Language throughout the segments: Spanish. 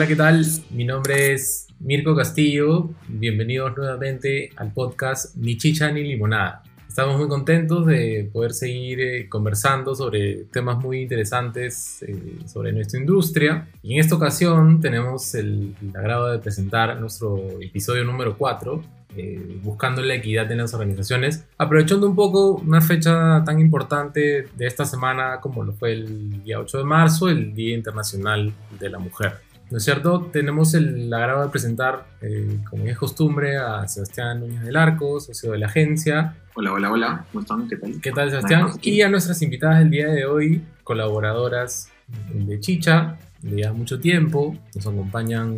Hola, ¿qué tal? Mi nombre es Mirko Castillo. Bienvenidos nuevamente al podcast Ni Chicha ni Limonada. Estamos muy contentos de poder seguir eh, conversando sobre temas muy interesantes eh, sobre nuestra industria. Y en esta ocasión tenemos el, el agrado de presentar nuestro episodio número 4, eh, buscando la equidad en las organizaciones, aprovechando un poco una fecha tan importante de esta semana como lo fue el día 8 de marzo, el Día Internacional de la Mujer. ¿No es cierto? Tenemos el agrado de presentar, eh, como es costumbre, a Sebastián Núñez del Arco, socio de la agencia. Hola, hola, hola. ¿Cómo están? ¿Qué tal? ¿Qué tal, Sebastián? Y a nuestras invitadas del día de hoy, colaboradoras de Chicha, de ya mucho tiempo, nos acompañan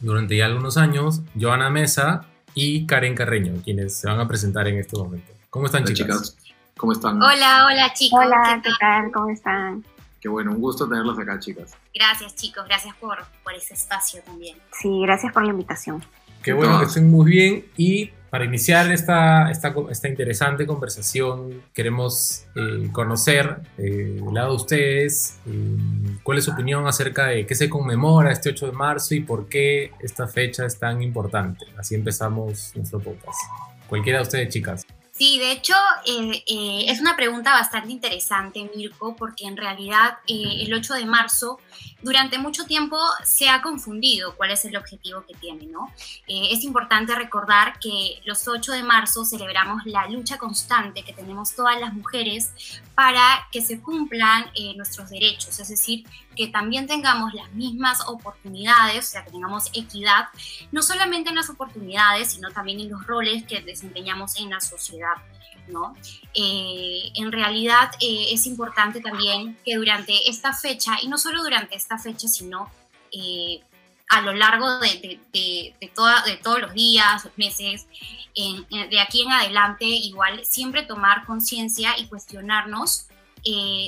durante ya algunos años, Joana Mesa y Karen Carreño, quienes se van a presentar en este momento. ¿Cómo están, Hola, chicas? ¿Cómo están? Hola, hola chicos. Hola, ¿qué tal? ¿Cómo están? Qué bueno, un gusto tenerlos acá, chicas. Gracias chicos, gracias por, por ese espacio también. Sí, gracias por la invitación. Qué bueno que estén muy bien. Y para iniciar esta, esta, esta interesante conversación, queremos eh, conocer eh, del lado de ustedes eh, cuál es su opinión acerca de qué se conmemora este 8 de marzo y por qué esta fecha es tan importante. Así empezamos nuestro podcast. Cualquiera de ustedes, chicas. Sí, de hecho eh, eh, es una pregunta bastante interesante, Mirko, porque en realidad eh, el 8 de marzo durante mucho tiempo se ha confundido cuál es el objetivo que tiene, ¿no? es importante recordar que los 8 de marzo celebramos la lucha constante que tenemos todas las mujeres para que se cumplan nuestros derechos, es decir, que también tengamos las mismas oportunidades, o sea, que tengamos equidad, no solamente en las oportunidades, sino también en los roles que desempeñamos en la sociedad. ¿No? Eh, en realidad eh, es importante también que durante esta fecha, y no solo durante esta fecha, sino eh, a lo largo de, de, todos los días, los meses, de aquí en adelante, igual siempre tomar conciencia y cuestionarnos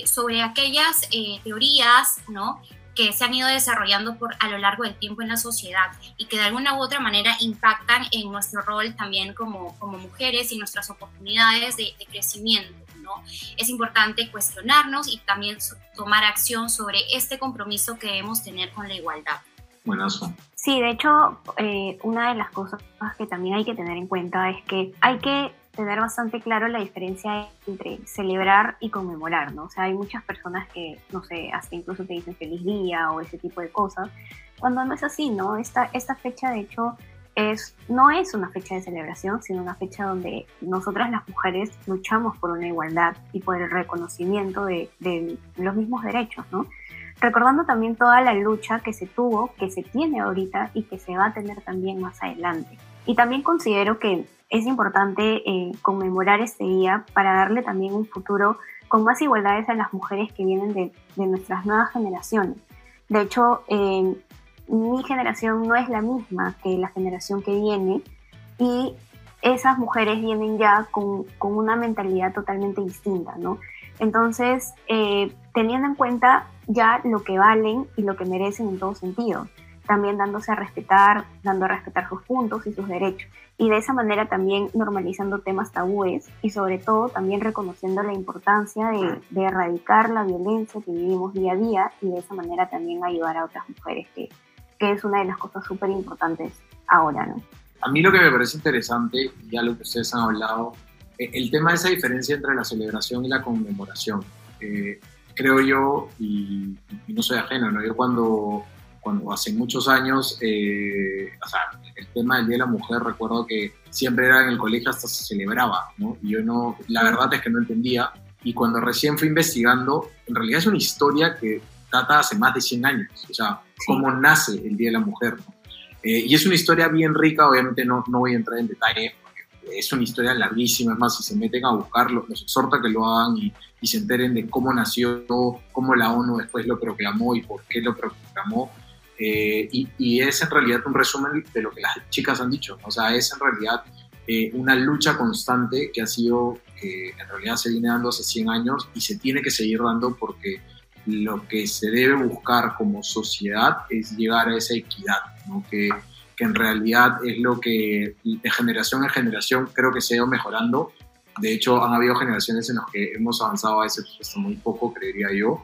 sobre aquellas teorías, ¿no? Que se han ido desarrollando por, a lo largo del tiempo en la sociedad y que de alguna u otra manera impactan en nuestro rol también como, como mujeres y nuestras oportunidades de, de crecimiento. ¿no? Es importante cuestionarnos y también tomar acción sobre este compromiso que debemos tener con la igualdad. Buenazo. Sí, de hecho, eh, una de las cosas que también hay que tener en cuenta es que hay que tener bastante claro la diferencia entre celebrar y conmemorar, ¿no? O sea, hay muchas personas que, no sé, hasta incluso te dicen feliz día o ese tipo de cosas, cuando no es así, ¿no? Esta, esta fecha, de hecho, es, no es una fecha de celebración, sino una fecha donde nosotras las mujeres luchamos por una igualdad y por el reconocimiento de, de los mismos derechos, ¿no? Recordando también toda la lucha que se tuvo, que se tiene ahorita y que se va a tener también más adelante. Y también considero que es importante eh, conmemorar este día para darle también un futuro con más igualdades a las mujeres que vienen de, de nuestras nuevas generaciones. De hecho, eh, mi generación no es la misma que la generación que viene y esas mujeres vienen ya con, con una mentalidad totalmente distinta, ¿no? Entonces, eh, teniendo en cuenta ya lo que valen y lo que merecen en todo sentido, también dándose a respetar, dando a respetar sus puntos y sus derechos. Y de esa manera también normalizando temas tabúes y sobre todo también reconociendo la importancia de, de erradicar la violencia que vivimos día a día y de esa manera también ayudar a otras mujeres, que, que es una de las cosas súper importantes ahora, ¿no? A mí lo que me parece interesante, ya lo que ustedes han hablado, eh, el tema de esa diferencia entre la celebración y la conmemoración. Eh, creo yo, y, y, no soy ajeno, ¿no? yo cuando, cuando hace muchos años, eh, o sea, el tema del Día de la Mujer, recuerdo que siempre era en el colegio hasta se celebraba, ¿no? Y yo no, la verdad es que no entendía. Y cuando recién fui investigando, en realidad es una historia que data hace más de 100 años, o sea, cómo nace el Día de la Mujer, ¿no? Eh, y es una historia bien rica, obviamente no, no voy a entrar en detalle, porque es una historia larguísima, es más, si se meten a buscarlo, los exhorta que lo hagan y, y, se enteren de cómo nació, cómo la ONU después lo proclamó y por qué lo proclamó. Eh, y, y, es en realidad un resumen de lo que las chicas han dicho, o sea, es en realidad eh, una lucha constante que ha sido, que en realidad se viene dando hace 100 años y se tiene que seguir dando porque lo que se debe buscar como sociedad es llegar a esa equidad, ¿no? que, que, en realidad es lo que de generación en generación creo que se ha ido mejorando. De hecho, han habido generaciones en las que hemos avanzado a ese puesto muy poco, creería yo,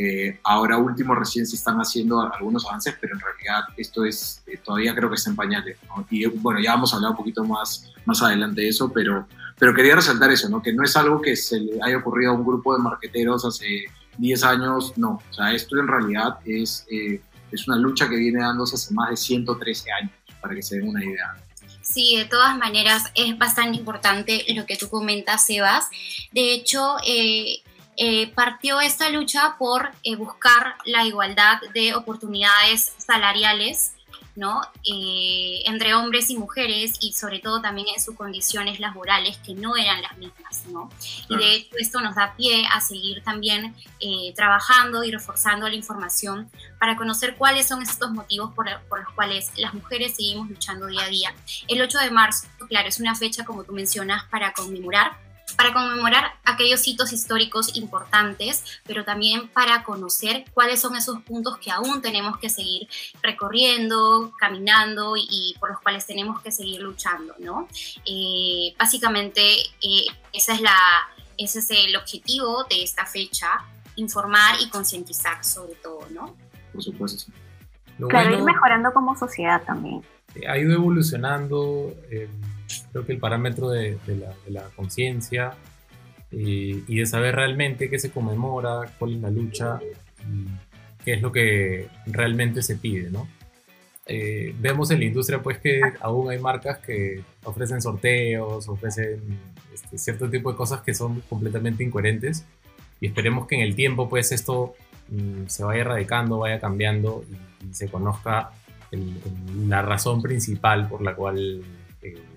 Eh, ahora último recién se están haciendo algunos avances, pero en realidad esto es eh, todavía creo que está en pañales. Y bueno, ya vamos a hablar un poquito más, más adelante de eso, pero, pero quería resaltar eso, ¿no? que no es algo que se le haya ocurrido a un grupo de marqueteros hace 10 años, no. O sea, esto en realidad es, eh, es una lucha que viene dándose hace más de 113 años, para que se den una idea. Sí, de todas maneras es bastante importante lo que tú comentas, Sebas. De hecho, eh, eh, partió esta lucha por eh, buscar la igualdad de oportunidades salariales ¿no? Eh, entre hombres y mujeres y sobre todo también en sus condiciones laborales que no eran las mismas. ¿no? Y de hecho esto nos da pie a seguir también trabajando y reforzando la información para conocer cuáles son estos motivos por, por, los cuales las mujeres seguimos luchando día a día. El 8 de marzo, claro, es una fecha, como tú mencionas, para conmemorar para conmemorar aquellos hitos históricos importantes, pero también para conocer cuáles son esos puntos que aún tenemos que seguir recorriendo, caminando y, por los cuales tenemos que seguir luchando, ¿no? Eh, básicamente, eh, esa es la, ese es el objetivo de esta fecha, informar y concientizar sobre todo, ¿no? Por supuesto. claro, ir mejorando como sociedad también. Ha ido evolucionando. Eh creo que el parámetro de, la, conciencia eh, y de saber realmente qué se conmemora, cuál es la lucha, qué es lo que realmente se pide, ¿no? Eh, vemos en la industria pues que aún hay marcas que ofrecen sorteos, ofrecen este, cierto tipo de cosas que son completamente incoherentes y esperemos que en el tiempo pues esto mm, se vaya erradicando, vaya cambiando y, se conozca la razón principal por la cual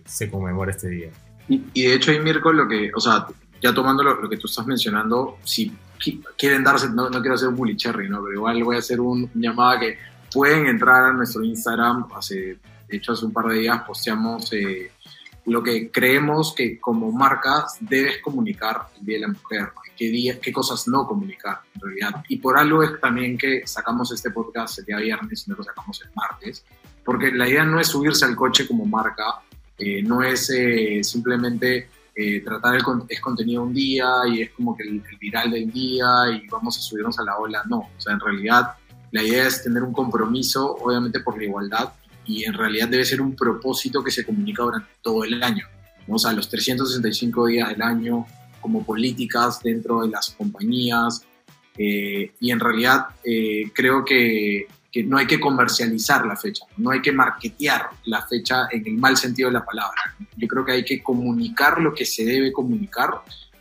se conmemora este día. Y, de hecho, ahí Mirko, lo que, o sea, ya tomando lo, que tú estás mencionando, si quieren darse, no, no quiero hacer un bully cherry, ¿no? Pero igual voy a hacer un, llamada que pueden entrar a nuestro Instagram, hace, de hecho hace un par de días posteamos eh, lo que creemos que como marca debes comunicar el Día de la Mujer, qué, día, qué cosas no comunicar en realidad. Y por algo es también que sacamos este podcast el día viernes y no lo sacamos el martes, porque la idea no es subirse al coche como marca, eh, no es eh, simplemente eh, tratar el es contenido un día y es como que el, viral del día y vamos a subirnos a la ola, no, o sea, en realidad la idea es tener un compromiso, obviamente por la igualdad, y en realidad debe ser un propósito que se comunica durante todo el año, o sea, los 365 días del año, como políticas dentro de las compañías, y en realidad creo que que no hay que comercializar la fecha, no hay que marketear la fecha en el mal sentido de la palabra. Yo creo que hay que comunicar lo que se debe comunicar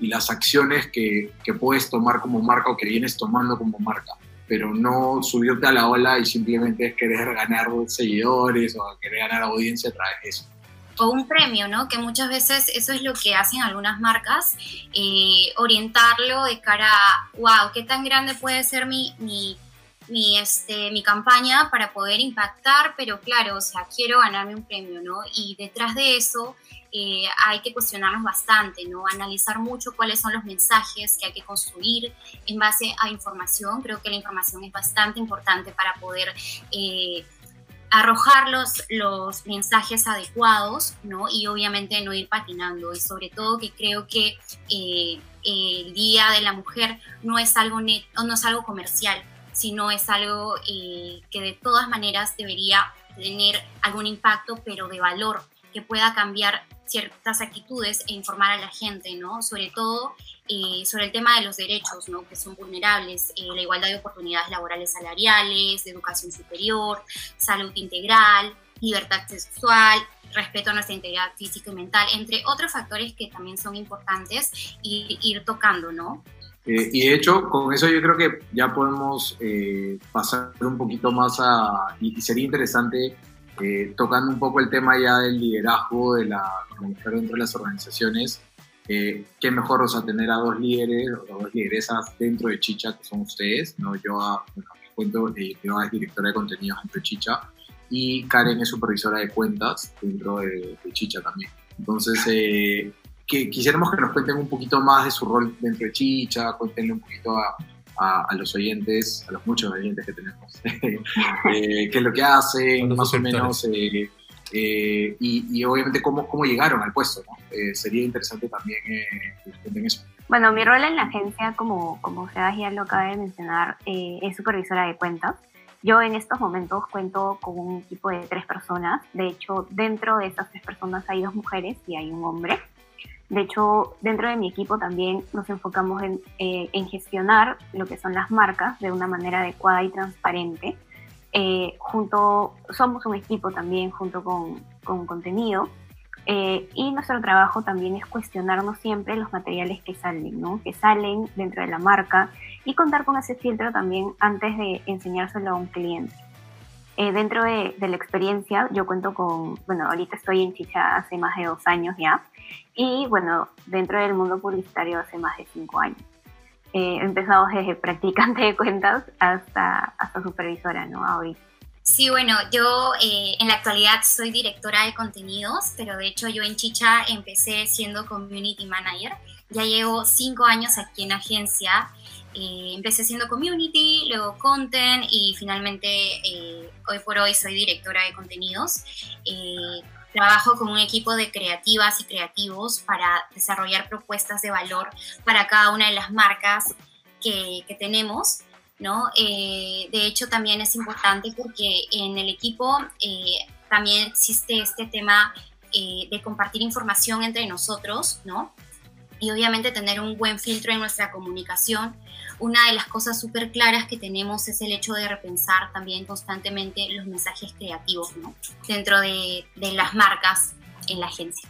y las acciones que, que puedes tomar como marca o que vienes tomando como marca, pero no subirte a la ola y simplemente querer ganar seguidores o querer ganar audiencia a través de eso o un premio, ¿no? Que muchas veces eso es lo que hacen algunas marcas, eh, orientarlo de cara a, wow, ¿qué tan grande puede ser mi, mi mi, este, mi campaña para poder impactar, pero claro, o sea, quiero ganarme un premio, ¿no? Y detrás de eso eh, hay que cuestionarnos bastante, ¿no? Analizar mucho cuáles son los mensajes que hay que construir en base a información. Creo que la información es bastante importante para poder... Eh, arrojar los, los mensajes adecuados, ¿no? Y obviamente no ir patinando. Y sobre todo que creo que eh, el Día de la Mujer no es algo, net, no es algo comercial, sino es algo eh, que de todas maneras debería tener algún impacto, pero de valor, que pueda cambiar ciertas actitudes e informar a la gente, ¿no? Sobre todo eh, sobre el tema de los derechos, ¿no? Que son vulnerables, eh, la igualdad de oportunidades laborales salariales, de educación superior, salud integral, libertad sexual, respeto a nuestra integridad física y mental, entre otros factores que también son importantes ir tocando, ¿no? Eh, y de hecho, con eso yo creo que ya podemos eh, pasar un poquito más a, y, sería interesante eh, tocando un poco el tema ya del liderazgo de la, mujer dentro de las organizaciones. qué mejor, o sea, tener a dos líderes o dos lideresas dentro de Chicha, que son ustedes, ¿no? Yo, a, bueno, cuento, yo es directora de contenidos dentro de Chicha y Karen es supervisora de cuentas dentro de, de Chicha también. Entonces, que quisiéramos que nos cuenten un poquito más de su rol dentro de Chicha, cuéntenle un poquito a, a, los oyentes, a los muchos oyentes que tenemos, eh, qué es lo que hacen, más o menos, eh, eh, y, obviamente cómo, cómo llegaron al puesto. ¿no? Eh, sería interesante también que cuenten eso. Bueno, mi rol en la agencia, como, como ya lo acaba de mencionar, es supervisora de cuentas. Yo en estos momentos cuento con un equipo de tres personas. De hecho, dentro de esas tres personas hay dos mujeres y hay un hombre. De hecho, dentro de mi equipo también nos enfocamos en, eh, en gestionar lo que son las marcas de una manera adecuada y transparente. Eh, junto, somos un equipo también junto con, con contenido eh, y nuestro trabajo también es cuestionarnos siempre los materiales que salen, ¿no? que salen dentro de la marca y contar con ese filtro también antes de enseñárselo a un cliente. dentro de, de, la experiencia, yo cuento con, bueno, ahorita estoy en Chicha hace más de dos años ya, y bueno, dentro del mundo publicitario hace más de cinco años. Eh, desde practicante de cuentas hasta, hasta supervisora, ¿no? Ahorita. Sí, bueno, yo eh, en la actualidad soy directora de contenidos, pero de hecho yo en Chicha empecé siendo community manager. Ya llevo cinco años aquí en agencia. Eh, empecé siendo community, luego content y finalmente hoy por hoy soy directora de contenidos. Trabajo con un equipo de creativas y creativos para desarrollar propuestas de valor para cada una de las marcas que, tenemos. ¿no? Eh, de hecho, también es importante porque en el equipo eh, también existe este tema eh, de compartir información entre nosotros, ¿no? Y obviamente tener un buen filtro en nuestra comunicación. Una de las cosas súper claras que tenemos es el hecho de repensar también constantemente los mensajes creativos dentro de, las marcas en la agencia.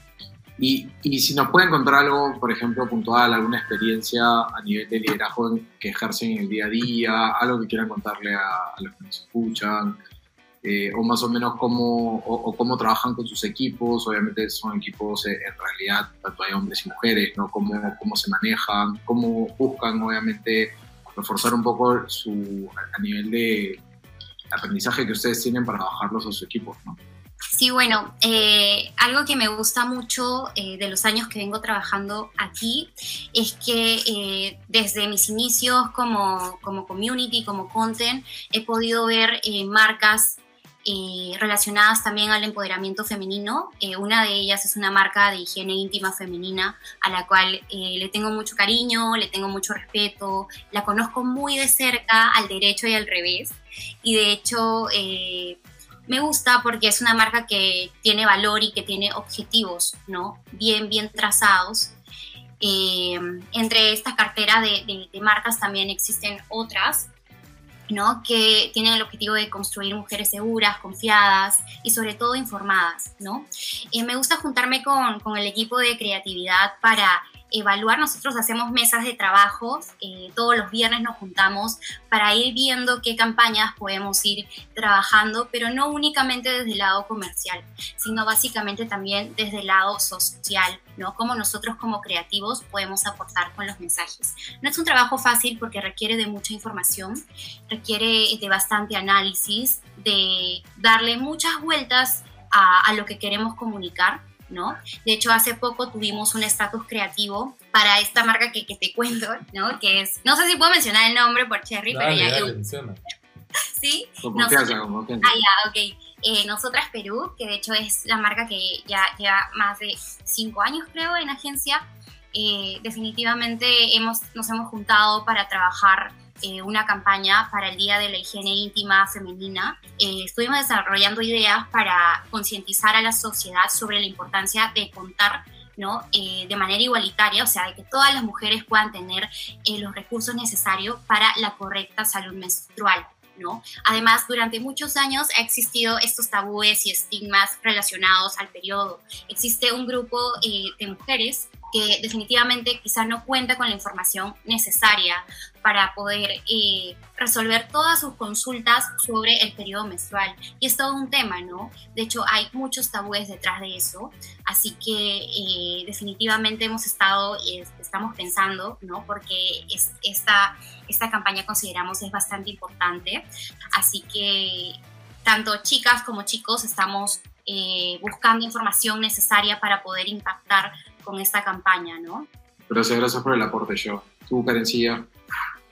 Y, y, si nos pueden contar algo, por ejemplo, puntual, alguna experiencia a nivel de liderazgo que ejercen en el día a día, algo que quieran contarle a los que nos escuchan, eh, o más o menos cómo, o, cómo trabajan con sus equipos. Obviamente son equipos eh, en realidad, tanto hay hombres y mujeres, ¿no? Cómo, cómo se manejan, cómo buscan, obviamente, reforzar un poco su, a nivel de aprendizaje que ustedes tienen para bajarlos a sus equipos, ¿no? Sí, bueno, eh, algo que me gusta mucho de los años que vengo trabajando aquí es que desde mis inicios como, como community, como content, he podido ver marcas eh, relacionadas también al empoderamiento femenino. Eh, una de ellas es una marca de higiene íntima femenina a la cual eh, le tengo mucho cariño, le tengo mucho respeto, la conozco muy de cerca al derecho y al revés. Y de hecho me gusta porque es una marca que tiene valor y que tiene objetivos, ¿no? Bien, bien trazados. entre esta cartera de, de marcas también existen otras ¿no? que tienen el objetivo de construir mujeres seguras, confiadas y sobre todo informadas. ¿no? Eh, me gusta juntarme con, con, el equipo de creatividad para evaluar. Nosotros hacemos mesas de trabajo, eh, todos los viernes nos juntamos para ir viendo qué campañas podemos ir trabajando, pero no únicamente desde el lado comercial, sino básicamente también desde el lado social, ¿no? Cómo nosotros como creativos podemos aportar con los mensajes. No es un trabajo fácil porque requiere de mucha información, requiere de bastante análisis, de darle muchas vueltas a lo que queremos comunicar ¿no? De hecho, hace poco tuvimos un estatus creativo para esta marca que, que, te cuento, ¿no? Que es, no sé si puedo mencionar el nombre por Cherry, pero ya... Dale, ¿Sí? Con confianza, con confianza. Ah, ya, ok. Eh, Nosotras Perú, que de hecho es la marca que ya lleva más de cinco años, creo, en agencia. Eh, definitivamente hemos, nos hemos juntado para trabajar eh, una campaña para el Día de la Higiene Íntima Femenina. Eh, estuvimos desarrollando ideas para concientizar a la sociedad sobre la importancia de contar ¿no? Eh, de manera igualitaria, o sea, de que todas las mujeres puedan tener los recursos necesarios para la correcta salud menstrual. ¿no? Además, durante muchos años ha existido estos tabúes y estigmas relacionados al periodo. Existe un grupo de mujeres que definitivamente quizá no cuenta con la información necesaria para poder eh, resolver todas sus consultas sobre el periodo menstrual. Y es todo un tema, ¿no? De hecho, hay muchos tabúes detrás de eso, así que eh, definitivamente hemos estado y estamos pensando, ¿no? Porque es, esta, esta campaña consideramos es bastante importante, así que tanto chicas como chicos estamos eh, buscando información necesaria para poder impactar con esta campaña, ¿no? Gracias, gracias por el aporte, yo. ¿Tú, Karencilla?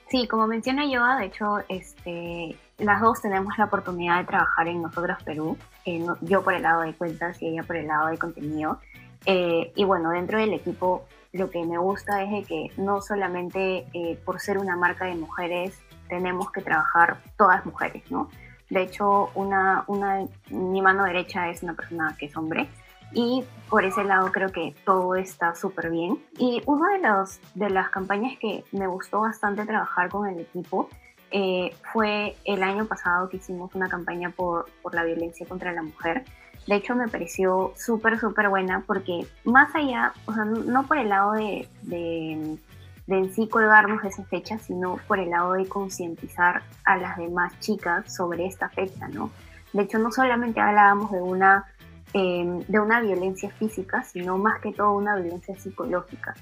Sí, como menciona Yoa, de hecho, este, las dos tenemos la oportunidad de trabajar en Nosotros Perú, eh, yo por el lado de cuentas y ella por el lado de contenido. Eh, y bueno, dentro del equipo lo que me gusta es de que no solamente eh, por ser una marca de mujeres tenemos que trabajar todas mujeres, ¿no? De hecho, una, una, mi mano derecha es una persona que es hombre y por ese lado creo que todo está súper bien. Y una de, los, de las campañas que me gustó bastante trabajar con el equipo eh, fue el año pasado que hicimos una campaña por, por la violencia contra la mujer. De hecho, me pareció súper, súper buena porque más allá, o sea, no por el lado de, de, de, en sí colgarnos de esa fecha, sino por el lado de concientizar a las demás chicas sobre esta fecha, ¿no? De hecho, no solamente hablábamos de una, eh, de una violencia física, sino más que todo una violencia psicológica.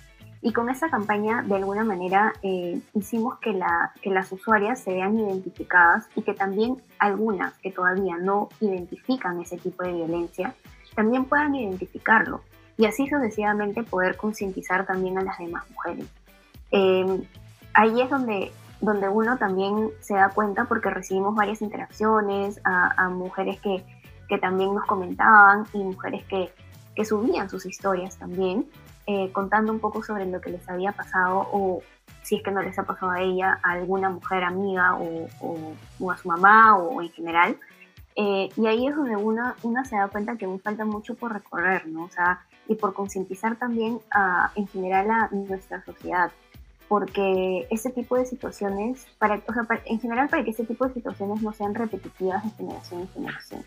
Y con esa campaña, de alguna manera, eh, hicimos que, la, que las usuarias se vean identificadas y que también algunas que todavía no identifican ese tipo de violencia, también puedan identificarlo y así sucesivamente poder concientizar también a las demás mujeres. Eh, ahí es donde, donde uno también se da cuenta porque recibimos varias interacciones a mujeres que, que, también nos comentaban y mujeres que, que subían sus historias también eh, contando un poco sobre lo que les había pasado o si es que no les ha pasado a ella, a alguna mujer amiga o, o, a su mamá o, en general. Eh, y ahí es donde una, una se da cuenta que aún falta mucho por recorrer, ¿no? O sea, y por concientizar también a, en general a nuestra sociedad. Porque ese tipo de situaciones, para, o sea, para, en general para que ese tipo de situaciones no sean repetitivas de generación en generación.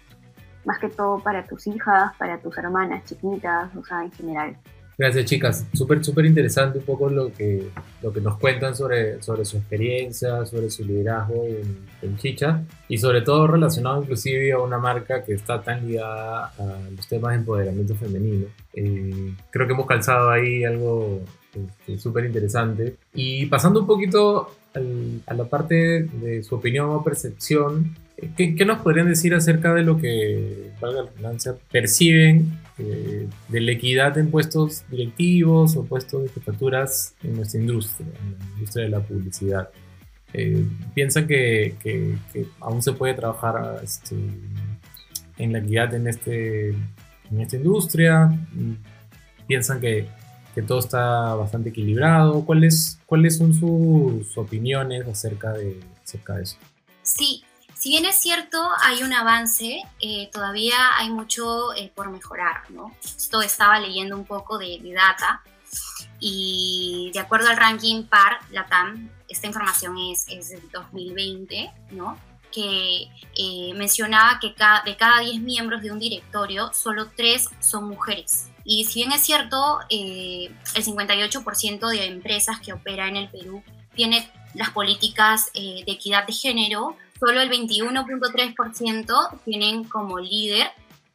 Más que todo para tus hijas, para tus hermanas chiquitas, o sea, en general. Gracias, chicas. Súper, súper interesante un poco lo que, lo que nos cuentan sobre, sobre su experiencia, sobre su liderazgo en, Chicha y sobre todo relacionado inclusive a una marca que está tan ligada a los temas de empoderamiento femenino. Eh, creo que hemos calzado ahí algo este, súper interesante. Y pasando un poquito a la parte de su opinión o percepción, ¿qué, ¿qué, nos podrían decir acerca de lo que, valga la perciben eh, de la equidad en puestos directivos o puestos de jefaturas en nuestra industria, en la industria de la publicidad. Eh, piensan que, que, aún se puede trabajar este, en la equidad en, este, en esta industria, piensan que, que todo está bastante equilibrado. ¿Cuáles, cuáles son sus opiniones acerca de, acerca de eso? Si bien es cierto, hay un avance, eh, todavía hay mucho eh, por mejorar, ¿no? Esto estaba leyendo un poco de, de, data y de acuerdo al ranking PAR, LATAM, esta información es, es del 2020, ¿no? que eh, mencionaba que de cada 10 miembros de un directorio, solo 3 son mujeres. Y si bien es cierto, eh, el 58% de empresas que operan en el Perú tiene las políticas de equidad de género, solo el 21.3% tienen como líder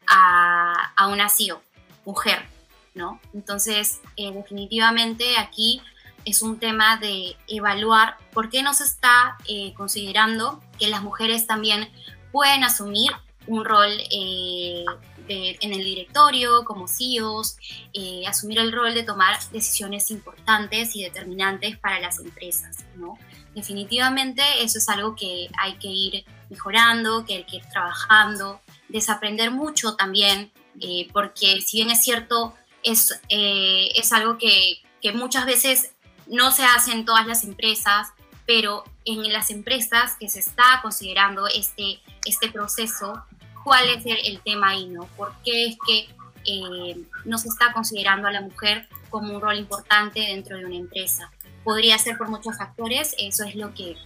a, a, una CEO, mujer, ¿no? Entonces, eh, definitivamente aquí es un tema de evaluar por qué no se está eh, considerando que las mujeres también pueden asumir un rol eh, de, en el directorio como CEOs, eh, asumir el rol de tomar decisiones importantes y determinantes para las empresas, ¿no? definitivamente eso es algo que hay que ir mejorando, que hay que ir trabajando, desaprender mucho también, eh, porque si bien es cierto, es, eh, es algo que, que, muchas veces no se hace en todas las empresas, pero en las empresas que se está considerando este, este proceso, ¿cuál es el, el tema ahí? ¿no? ¿Por qué es que eh, no se está considerando a la mujer como un rol importante dentro de una empresa? podría ser por muchos factores, eso es lo que,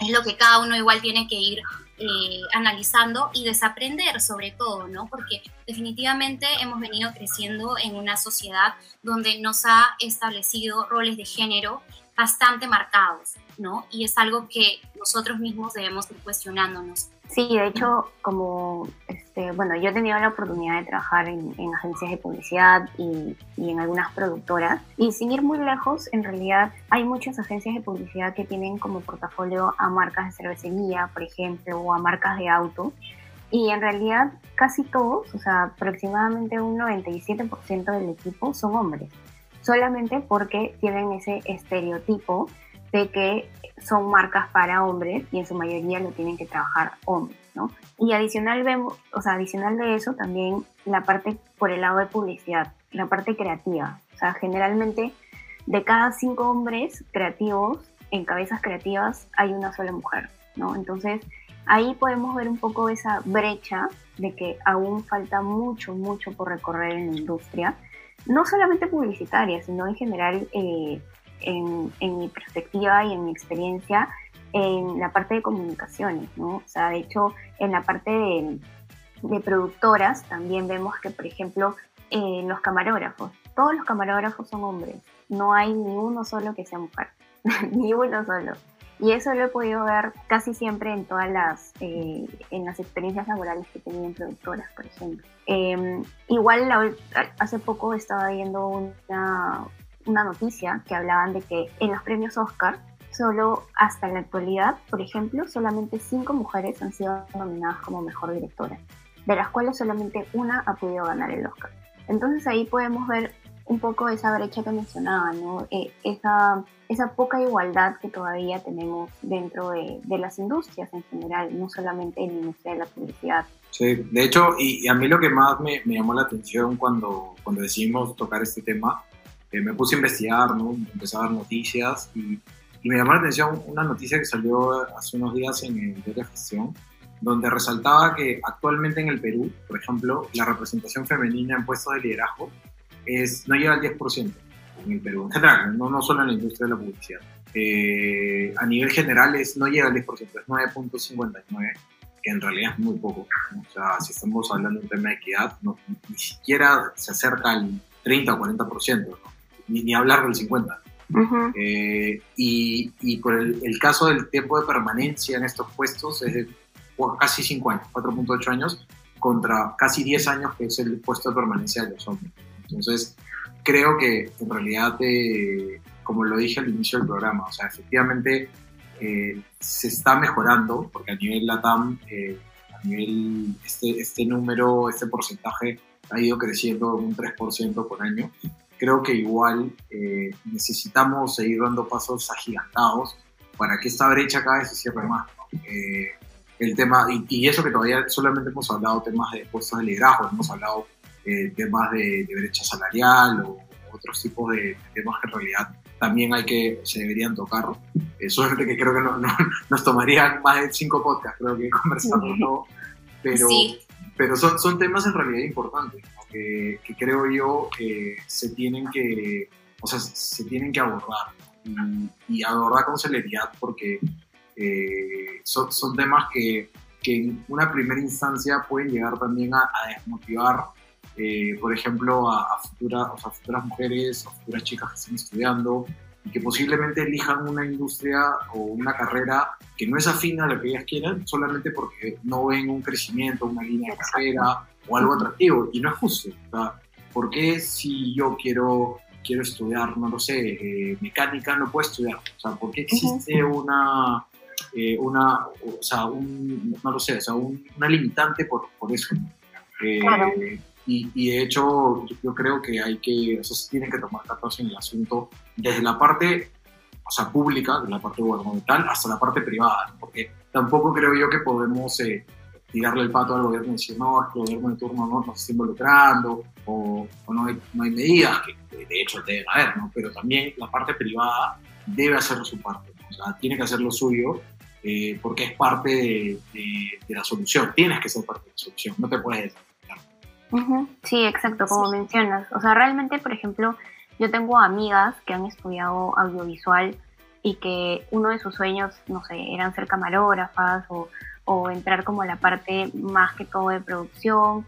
es lo que cada uno igual tiene que ir eh, analizando y desaprender sobre todo, ¿no? Porque definitivamente hemos venido creciendo en una sociedad donde nos ha establecido roles de género bastante marcados, ¿no? Y es algo que nosotros mismos debemos ir cuestionándonos. Sí, de hecho, como, este, bueno, yo he tenido la oportunidad de trabajar en, en agencias de publicidad y, y, en algunas productoras, y sin ir muy lejos, en realidad hay muchas agencias de publicidad que tienen como portafolio a marcas de cervecería, por ejemplo, o a marcas de auto, y en realidad casi todos, o sea, aproximadamente un 97% del equipo son hombres, solamente porque tienen ese estereotipo de que son marcas para hombres y en su mayoría lo tienen que trabajar hombres, ¿no? Y adicional vemos, o sea, adicional de eso también la parte por el lado de publicidad, la parte creativa. O sea, generalmente de cada cinco hombres creativos en cabezas creativas hay una sola mujer, ¿no? Entonces ahí podemos ver un poco esa brecha de que aún falta mucho, mucho por recorrer en la industria, no solamente publicitaria, sino en general eh, en, mi perspectiva y en mi experiencia en la parte de comunicaciones, ¿no? O sea, de hecho, en la parte de, productoras también vemos que, por ejemplo, eh, los camarógrafos, todos los camarógrafos son hombres, no hay ni uno solo que sea mujer, ni uno solo. Y eso lo he podido ver casi siempre en todas las, eh, en las experiencias laborales que he tenido en productoras, por ejemplo. Em, igual hace poco estaba viendo una, una noticia que hablaban de que en los premios Oscar, solo hasta la actualidad, por ejemplo, solamente cinco mujeres han sido nominadas como mejor directora, de las cuales solamente una ha podido ganar el Oscar. Entonces ahí podemos ver un poco esa brecha que mencionaba. Eh, esa, esa poca igualdad que todavía tenemos dentro de, de, las industrias en general, no solamente en la industria de la publicidad. Sí, de hecho, y, a mí lo que más me, me, llamó la atención cuando, cuando decidimos tocar este tema me puse a investigar, ¿no? empecé a ver noticias y, me llamó la atención una noticia que salió hace unos días en el diario gestión, donde resaltaba que actualmente en el Perú, por ejemplo, la representación femenina en puestos de liderazgo es, no llega al 10% en el Perú, en general, no, no solo en la industria de la publicidad. Eh, a nivel general es, no llega al 10%, es 9.59, que en realidad es muy poco. O sea, si estamos hablando de un tema de equidad, no, ni siquiera se acerca al 30 o 40%. ¿no? Ni, hablar del 50. Eh, y, y, por el, el, caso del tiempo de permanencia en estos puestos es de casi 5 años, 4.8 años, contra casi 10 años que es el puesto de permanencia de los hombres. Entonces, creo que en realidad, eh, como lo dije al inicio del programa, o sea, efectivamente eh, se está mejorando, porque a nivel LATAM, a nivel, este, este número, este porcentaje ha ido creciendo un 3% por año creo que igual eh, necesitamos seguir dando pasos agigantados para que esta brecha cada vez se cierre más. Eh, el tema, y, eso que todavía solamente hemos hablado temas de puestos de liderazgo, hemos hablado eh, temas de, brecha salarial o otros tipos de, temas que en realidad también hay que, se deberían tocar. solamente que creo que no, nos tomarían más de cinco podcasts, creo que conversando todo, pero, pero son, son temas en realidad importantes que, creo yo que se tienen que, o sea, se tienen que abordar y, abordar con celeridad porque eh, son, son, temas que, que, en una primera instancia pueden llegar también a, desmotivar, eh, por ejemplo, a, futuras, o sea, futuras mujeres o futuras chicas que estén estudiando y que posiblemente elijan una industria o una carrera que no es afín a lo que ellas quieran, solamente porque no ven un crecimiento, una línea de carrera o algo atractivo. Y no es justo. O sea, ¿Por qué si yo quiero, quiero estudiar, no lo sé, eh, mecánica, no puedo estudiar? O sea, ¿por qué existe una, eh, una, o sea, un, no lo sé, o sea, una limitante por, por eso? Eh, y, y, de hecho, yo creo que hay que, o sea, se tienen que tomar cartas en el asunto desde la parte, o sea, pública, de la parte gubernamental, hasta la parte privada, porque tampoco creo yo que podemos tirarle el pato al gobierno y decir, no, el gobierno de turno no nos está involucrando, o, no, hay, no, hay, medidas, que de hecho deben haber, ¿no? pero también la parte privada debe hacer su parte, o sea, tiene que hacer lo suyo, eh, porque es parte de, de, la solución, tienes que ser parte de la solución, no te puedes Sí, exacto, como mencionas. O sea, realmente, por ejemplo, yo tengo amigas que han estudiado audiovisual y que uno de sus sueños, no sé, eran ser camarógrafas o, o entrar como la parte más que todo de producción.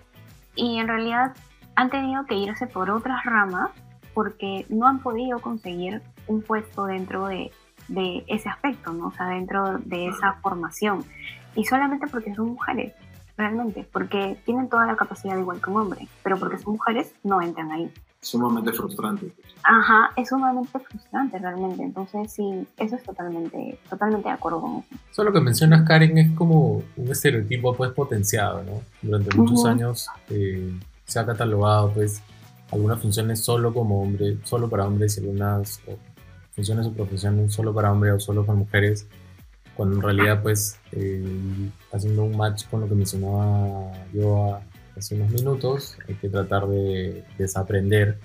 Y en realidad han tenido que irse por otras ramas porque no han podido conseguir un puesto dentro de, de ese aspecto, ¿no? O sea, dentro de esa formación. Y solamente porque son mujeres realmente, porque tienen toda la capacidad igual que un hombre, pero porque son mujeres no entran ahí. Sumamente frustrante. Ajá, es sumamente frustrante realmente, entonces sí, eso es totalmente, totalmente de acuerdo con eso. Eso lo que mencionas, Karen, es como un estereotipo pues potenciado, ¿no? Durante muchos años eh, se ha catalogado pues algunas funciones solo como hombre, solo para hombres y algunas funcione su profesión solo para hombres o solo para mujeres, cuando en realidad pues eh, haciendo un match con lo que mencionaba yo hace unos minutos, hay que tratar de desaprender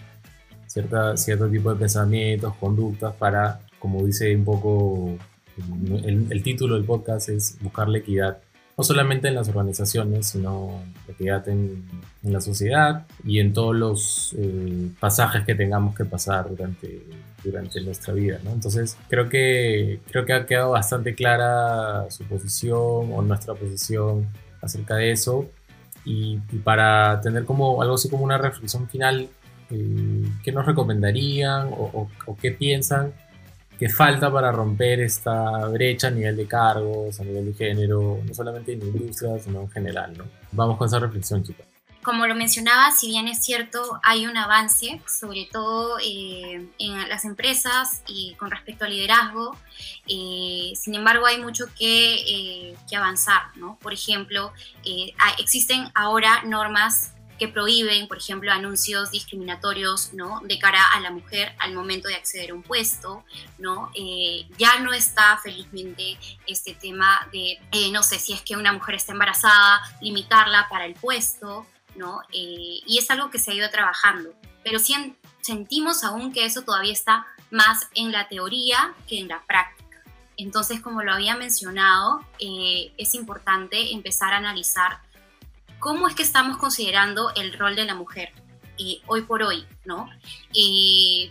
cierta, cierto tipo de pensamientos, conductas para, como dice un poco el, título del podcast, es buscar la equidad no solamente en las organizaciones, sino equidad en, en la sociedad y en todos los eh, pasajes que tengamos que pasar durante, durante nuestra vida. ¿no? Entonces, creo que, creo que ha quedado bastante clara su posición o nuestra posición acerca de eso. Y, para tener como algo así como una reflexión final, eh, ¿qué nos recomendarían o, o qué piensan que falta para romper esta brecha a nivel de cargos, a nivel de género, no solamente en industria, sino en general, ¿no? Vamos con esa reflexión, chicos. Como lo mencionaba, si bien es cierto, hay un avance, sobre todo eh, en las empresas y con respecto al liderazgo, eh, sin embargo hay mucho que, eh, que avanzar, ¿no? Por ejemplo, existen ahora normas que prohíben, por ejemplo, anuncios discriminatorios ¿no? de cara a la mujer al momento de acceder a un puesto. ¿no? Eh, ya no está felizmente este tema de, eh, no sé, si es que una mujer está embarazada, limitarla para el puesto, Eh, y es algo que se ha ido trabajando. Pero sentimos aún que eso todavía está más en la teoría que en la práctica. Entonces, como lo había mencionado, es importante empezar a analizar cómo es que estamos considerando el rol de la mujer eh, hoy por hoy, ¿no?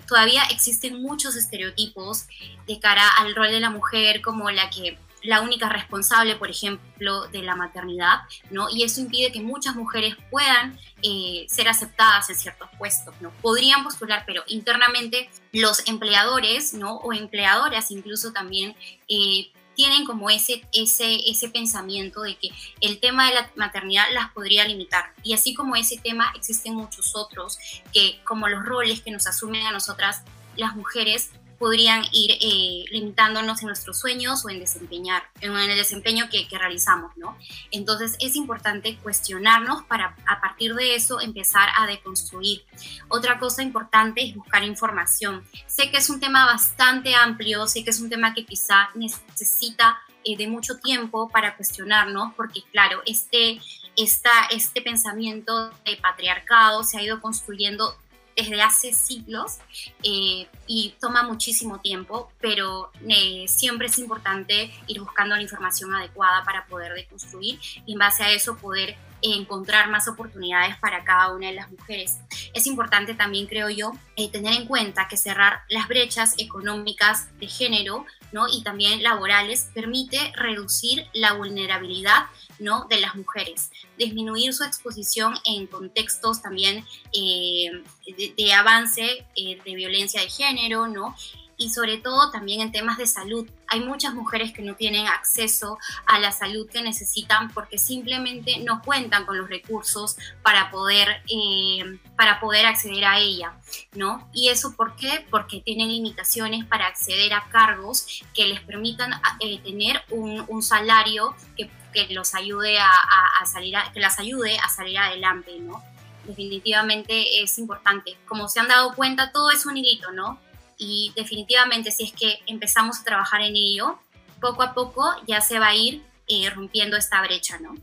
Todavía existen muchos estereotipos de cara al rol de la mujer como la que la única responsable, por ejemplo, de la maternidad, ¿no? Y eso impide que muchas mujeres puedan eh, ser aceptadas en ciertos puestos, ¿no? Podrían postular, pero internamente los empleadores, ¿no? O empleadoras incluso también eh, tienen como ese, ese, ese pensamiento de que el tema de la maternidad las podría limitar. Y así como ese tema, existen muchos otros que, como los roles que nos asumen a nosotras las mujeres, podrían ir eh, limitándonos en nuestros sueños o en desempeñar, en el desempeño que, que, realizamos, ¿no? Entonces es importante cuestionarnos para a partir de eso empezar a deconstruir. Otra cosa importante es buscar información. Sé que es un tema bastante amplio, sé que es un tema que quizá necesita eh, de mucho tiempo para cuestionarnos, porque claro, este, esta, este pensamiento de patriarcado se ha ido construyendo desde hace siglos eh, y toma muchísimo tiempo, pero eh, siempre es importante ir buscando la información adecuada para poder deconstruir y en base a eso poder encontrar más oportunidades para cada una de las mujeres. Es importante también, creo yo, eh, tener en cuenta que cerrar las brechas económicas de género ¿no? y también laborales permite reducir la vulnerabilidad ¿no? de las mujeres, disminuir su exposición en contextos también eh, de, avance eh, de violencia de género, ¿no? Y sobre todo también en temas de salud. Hay muchas mujeres que no tienen acceso a la salud que necesitan porque simplemente no cuentan con los recursos para poder, eh, para poder acceder a ella, ¿no? ¿Y eso por qué? Porque tienen limitaciones para acceder a cargos que les permitan eh, tener un, un salario que, que, los ayude a, a, salir que las ayude a salir adelante, ¿no? Definitivamente es importante. Como se han dado cuenta, todo es un hilito, ¿no? Y definitivamente si es que empezamos a trabajar en ello, poco a poco ya se va a ir eh, rompiendo esta brecha, ¿no?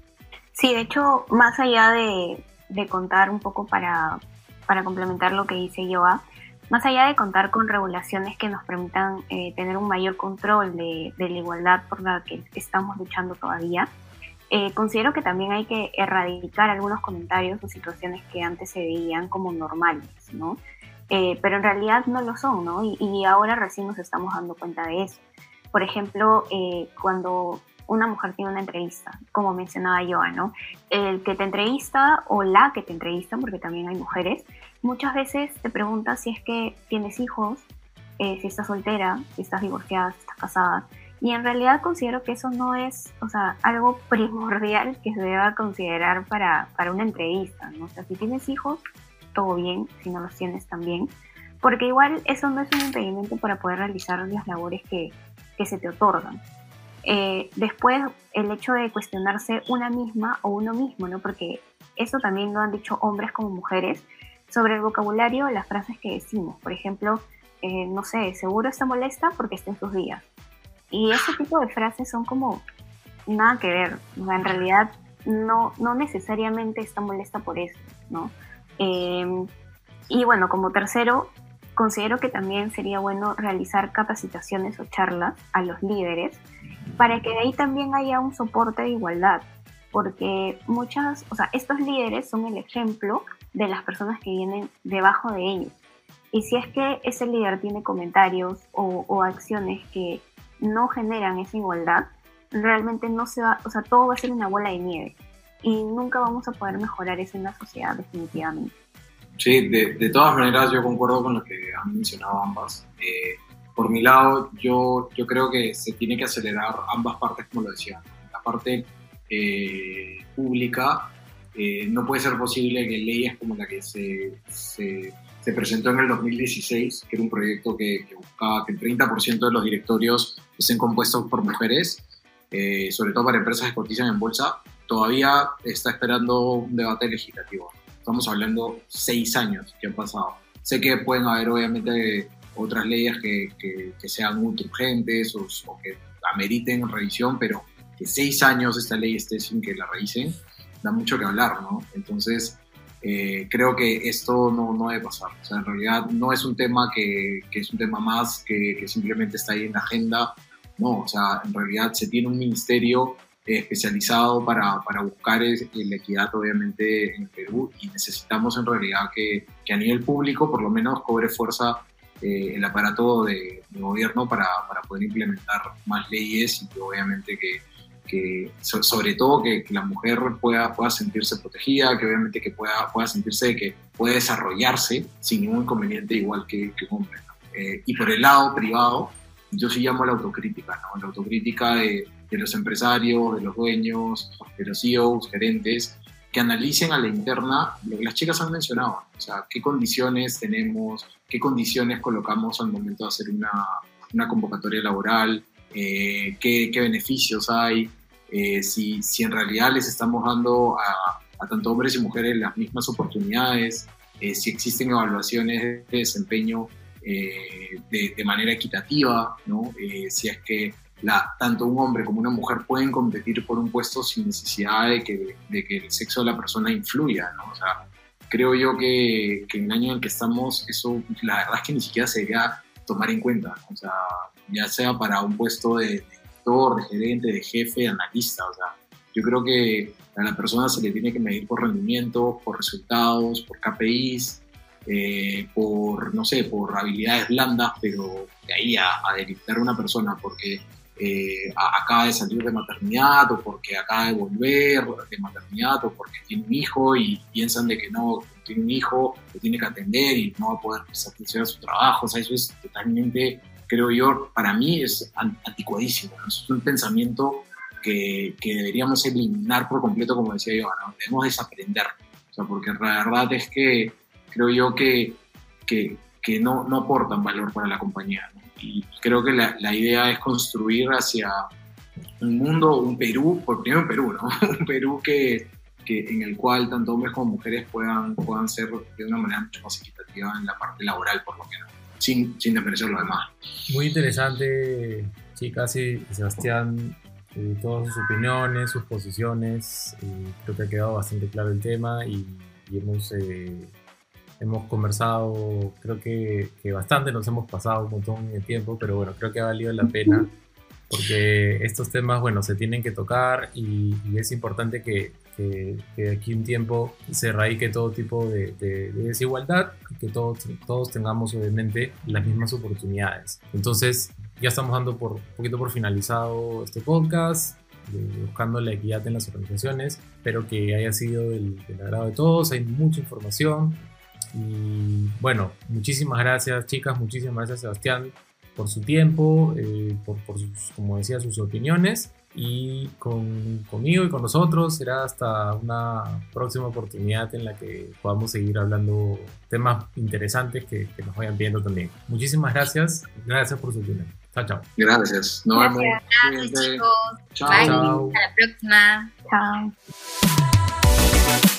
Sí, de hecho, más allá de, de contar un poco para, para, complementar lo que dice Joa, más allá de contar con regulaciones que nos permitan eh, tener un mayor control de, de, la igualdad por la que estamos luchando todavía, eh, considero que también hay que erradicar algunos comentarios o situaciones que antes se veían como normales, ¿no? Eh, pero en realidad no lo son, ¿no? Y, ahora recién nos estamos dando cuenta de eso. Por ejemplo, eh, cuando una mujer tiene una entrevista, como mencionaba Joa, ¿no? El que te entrevista o la que te entrevista, porque también hay mujeres, muchas veces te pregunta si es que tienes hijos, eh, si estás soltera, si estás divorciada, si estás casada. Y en realidad considero que eso no es, o sea, algo primordial que se deba considerar para, para una entrevista, ¿no? O sea, si tienes hijos, todo bien, si no los tienes también, porque igual eso no es un impedimento para poder realizar las labores que, que se te otorgan. Eh, después, el hecho de cuestionarse una misma o uno mismo, ¿no? Porque eso también lo han dicho hombres como mujeres sobre el vocabulario, las frases que decimos. Por ejemplo, eh, no sé, seguro está molesta porque está en sus días. Y ese tipo de frases son como nada que ver. O sea, en realidad no, no necesariamente está molesta por eso, ¿no? Em, y bueno, como tercero, considero que también sería bueno realizar capacitaciones o charlas a los líderes para que de ahí también haya un soporte de igualdad, porque muchas, o sea, estos líderes son el ejemplo de las personas que vienen debajo de ellos. Y si es que ese líder tiene comentarios o, o acciones que no generan esa igualdad, realmente no se va, o sea, todo va a ser una bola de nieve y nunca vamos a poder mejorar eso en la sociedad definitivamente. Sí, de, de todas maneras yo concuerdo con lo que han mencionado ambas. Eh, por mi lado, yo, yo creo que se tiene que acelerar ambas partes, como lo decía. La parte eh, pública, eh, no puede ser posible que leyes como la que se, se, se, presentó en el 2016, que era un proyecto que, que buscaba que el 30% de los directorios estén compuestos por mujeres, eh, sobre todo para empresas que cotizan en bolsa, todavía está esperando un debate legislativo. Estamos hablando seis años que han pasado. Sé que pueden haber obviamente otras leyes que, que, que sean urgentes o, o, que ameriten revisión, pero que seis años esta ley esté sin que la revisen, da mucho que hablar, ¿no? Entonces, eh, creo que esto no, no debe pasar. O sea, en realidad no es un tema que, que es un tema más que, que simplemente está ahí en la agenda no, o sea, en realidad se tiene un ministerio especializado para, para buscar es, la equidad, obviamente, en Perú y necesitamos en realidad que, que a nivel público por lo menos cobre fuerza eh, el aparato de, de gobierno para, para, poder implementar más leyes y que obviamente que, que sobre todo que, que, la mujer pueda, pueda sentirse protegida, que obviamente que pueda, pueda sentirse que puede desarrollarse sin ningún inconveniente igual que, que un hombre. Eh, y por el lado privado, yo sí llamo a la autocrítica, ¿no? La autocrítica de, de, los empresarios, de los dueños, de los CEOs, gerentes, que analicen a la interna lo que las chicas han mencionado, o sea, qué condiciones tenemos, qué condiciones colocamos al momento de hacer una, una convocatoria laboral, eh, qué, qué, beneficios hay, eh, si, si, en realidad les estamos dando a, a, tanto hombres y mujeres las mismas oportunidades, eh, si existen evaluaciones de desempeño eh, de, de, manera equitativa, ¿no? Eh, si es que la, tanto un hombre como una mujer pueden competir por un puesto sin necesidad de que, de que el sexo de la persona influya, ¿no? O sea, creo yo que, que, en el año en que estamos, eso la verdad es que ni siquiera se debería tomar en cuenta, ¿no? o sea, ya sea para un puesto de, de director, de gerente, de jefe, de analista, o sea, yo creo que a la persona se le tiene que medir por rendimiento, por resultados, por KPIs, eh, por, no sé, por habilidades blandas, pero de ahí a, a a una persona porque eh, acaba de salir de maternidad o porque acaba de volver de maternidad o porque tiene un hijo y piensan de que no, tiene un hijo, lo tiene que atender y no va a poder satisfacer su trabajo. O sea, eso es totalmente, creo yo, para mí es anticuadísimo. ¿no? Es un pensamiento que, que, deberíamos eliminar por completo, como decía yo, ¿no? debemos desaprender. O sea, porque la verdad es que creo yo que, que, que no, no, aportan valor para la compañía. Y creo que la, la, idea es construir hacia un mundo, un Perú, por primero un Perú, ¿no? un Perú que, que, en el cual tanto hombres como mujeres puedan, puedan ser de una manera mucho más equitativa en la parte laboral, por lo menos, sin, sin desmerecer lo demás. Muy interesante, chicas y Sebastián, eh, todas sus opiniones, sus posiciones. Eh, creo que ha quedado bastante claro el tema y, y hemos eh, hemos conversado, creo que, que, bastante, nos hemos pasado un montón de tiempo, pero bueno, creo que ha valido la pena porque estos temas, bueno, se tienen que tocar y, y es importante que, que, que, aquí un tiempo se radique todo tipo de, de, de desigualdad y que todos, todos tengamos obviamente las mismas oportunidades. Entonces, ya estamos dando por un poquito por finalizado este podcast. buscando la equidad en las organizaciones. Espero que haya sido del, del agrado de todos. Hay mucha información, y bueno, muchísimas gracias chicas, muchísimas gracias Sebastián por su tiempo, eh, por, por sus, como decía, sus opiniones. Y con, conmigo y con nosotros será hasta una próxima oportunidad en la que podamos seguir hablando temas interesantes que, que nos vayan viendo también. Muchísimas gracias, gracias por su tiempo. Chao, chao. Gracias. Nos gracias. Gracias, chicos. Chao. Bye. Chao. Hasta la próxima. Chao.